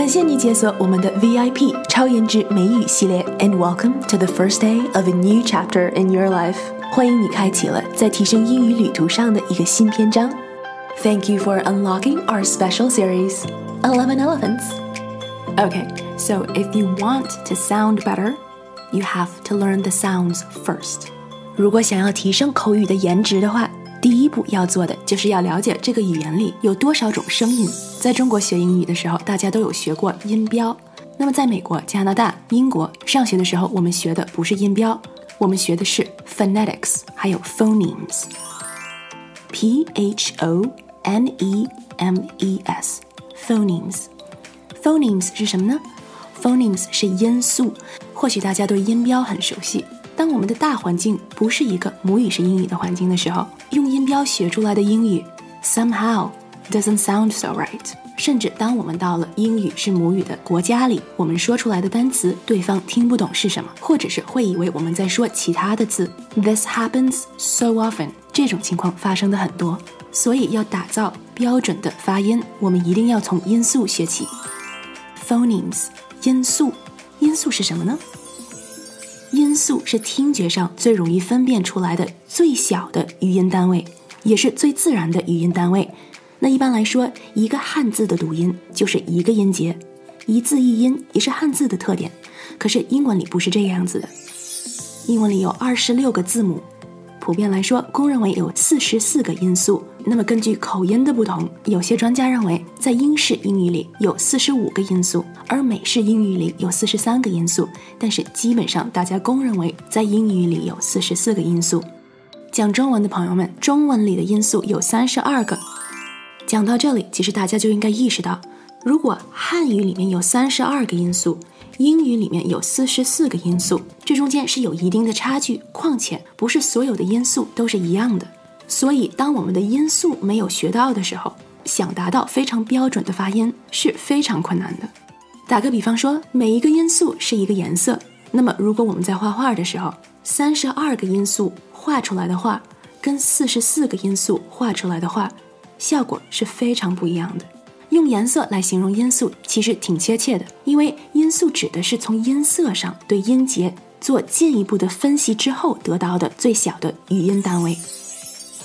感谢你解锁我们的 VIP 超颜值美语系列，and welcome to the first day of a new chapter in your life。欢迎你开启了在提升英语旅途上的一个新篇章。Thank you for unlocking our special series, Eleven Elephants. Okay, so if you want to sound better, you have to learn the sounds first. 如果想要提升口语的颜值的话， 第一步要做的就是要了解这个语言里有多少种声音。在中国学英语的时候，大家都有学过音标。那么在美国、加拿大、英国上学的时候，我们学的不是音标，我们学的是 phonetics，还有 phonemes。P H O N E M E S，phonemes。phonemes 是什么呢？phonemes 是音素。或许大家对音标很熟悉。当我们的大环境不是一个母语是英语的环境的时候，用音标学出来的英语 somehow doesn't sound so right。甚至当我们到了英语是母语的国家里，我们说出来的单词对方听不懂是什么，或者是会以为我们在说其他的字。This happens so often。这种情况发生的很多，所以要打造标准的发音，我们一定要从音素学起。Phonemes，音素，音素是什么呢？音素是听觉上最容易分辨出来的最小的语音单位，也是最自然的语音单位。那一般来说，一个汉字的读音就是一个音节，一字一音也是汉字的特点。可是英文里不是这个样子的，英文里有二十六个字母。普遍来说，公认为有四十四个音素。那么根据口音的不同，有些专家认为，在英式英语里有四十五个音素，而美式英语里有四十三个音素。但是基本上大家公认为，在英语里有四十四个音素。讲中文的朋友们，中文里的音素有三十二个。讲到这里，其实大家就应该意识到，如果汉语里面有三十二个音素。英语里面有四十四个音素，这中间是有一定的差距。况且不是所有的音素都是一样的，所以当我们的音素没有学到的时候，想达到非常标准的发音是非常困难的。打个比方说，每一个音素是一个颜色，那么如果我们在画画的时候，三十二个音素画出来的画，跟四十四个音素画出来的画，效果是非常不一样的。用颜色来形容音素其实挺贴切的，因为音素指的是从音色上对音节做进一步的分析之后得到的最小的语音单位。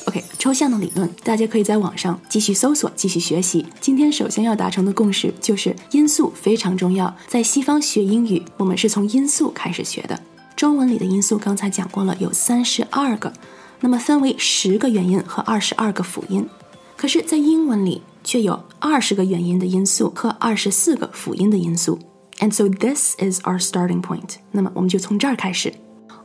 OK，抽象的理论大家可以在网上继续搜索、继续学习。今天首先要达成的共识就是音素非常重要。在西方学英语，我们是从音素开始学的。中文里的音素刚才讲过了，有三十二个，那么分为十个元音和二十二个辅音。可是，在英文里。却有二十个元音的音素和二十四个辅音的音素，and so this is our starting point。那么我们就从这儿开始。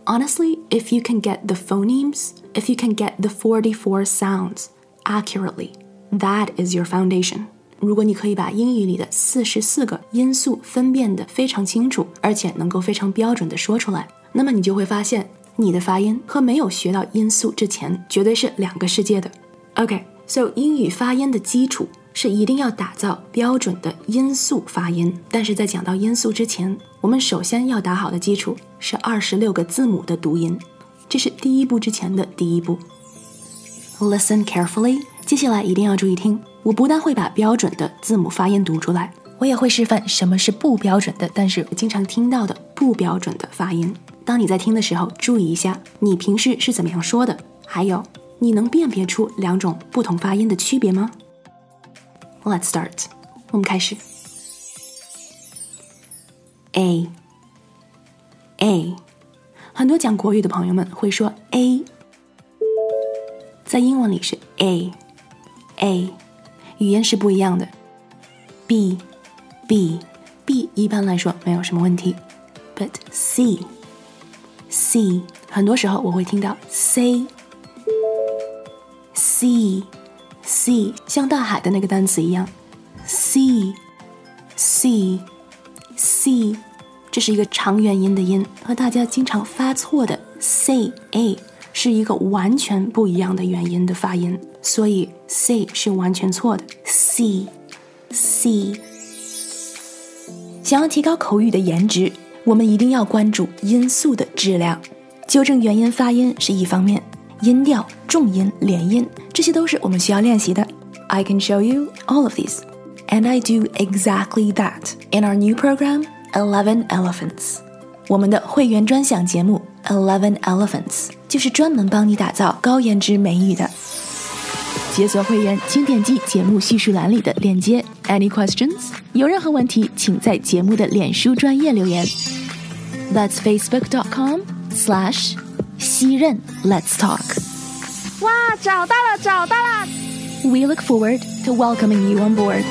Honestly, if you can get the phonemes, if you can get the forty-four sounds accurately, that is your foundation。如果你可以把英语里的四十四个音素分辨得非常清楚，而且能够非常标准的说出来，那么你就会发现你的发音和没有学到音素之前绝对是两个世界的。OK。 So 英语发音的基础是一定要打造标准的音素发音，但是在讲到音素之前，我们首先要打好的基础是二十六个字母的读音，这是第一步之前的第一步。Listen carefully，接下来一定要注意听，我不但会把标准的字母发音读出来，我也会示范什么是不标准的，但是经常听到的不标准的发音。当你在听的时候，注意一下你平时是怎么样说的，还有。你能辨别出两种不同发音的区别吗？Let's start，我们开始。A. A，很多讲国语的朋友们会说 A，在英文里是 A. A，语言是不一样的。B. B. B 一般来说没有什么问题，But C. C 很多时候我会听到 C。Sea，sea 像大海的那个单词一样，sea，sea，sea，这是一个长元音的音，和大家经常发错的 say a 是一个完全不一样的元音的发音，所以 say 是完全错的。sea，sea，想要提高口语的颜值，我们一定要关注音素的质量，纠正元音发音是一方面。音调、重音、连音，这些都是我们需要练习的。I can show you all of these, and I do exactly that in our new program, Eleven Elephants. 我们的会员专享节目 Eleven Elephants 就是专门帮你打造高颜值美语的。解锁会员，请点击节目叙述栏里的链接。Any questions？有任何问题，请在节目的脸书专业留言。That's facebook.com/slash 西任 Let's talk。哇，找到了，找到了！ We look forward to welcoming you on board.